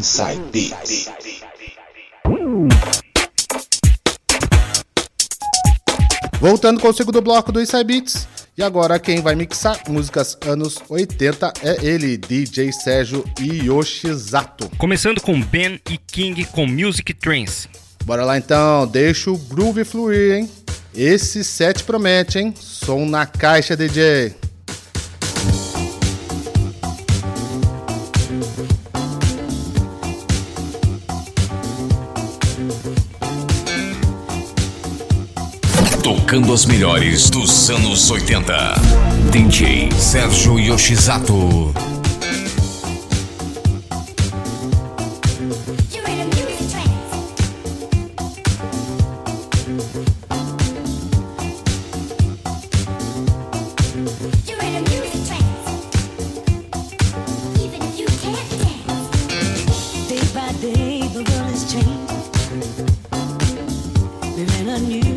Inside Beats. Voltando com o segundo bloco do Inside Beats. E agora quem vai mixar músicas anos 80 é ele, DJ Sérgio Yoshizato. Começando com Ben e King com Music Trance. Bora lá então, deixa o groove fluir, hein? Esse set promete, hein? Som na caixa, DJ. tocando as melhores dos anos 80. DJ Sérgio Yoshizato. Day, the world has changed. Living.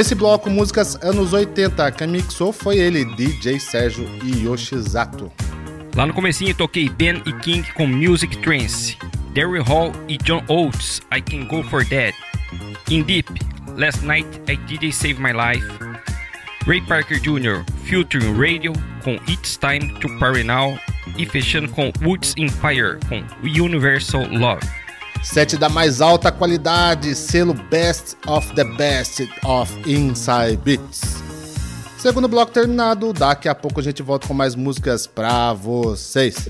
Nesse bloco, músicas anos 80, quem mixou foi ele, DJ Sérgio Yoshizato. Lá no comecinho toquei Ben e King com Music Trance, Daryl Hall e John Oates, I Can Go For That, In Deep, Last Night I DJ Save My Life, Ray Parker Jr., Futuring Radio com It's Time to Party Now e fechando com Woods Empire com Universal Love. Sete da mais alta qualidade, selo Best of the Best of Inside Beats. Segundo bloco terminado, daqui a pouco a gente volta com mais músicas pra vocês.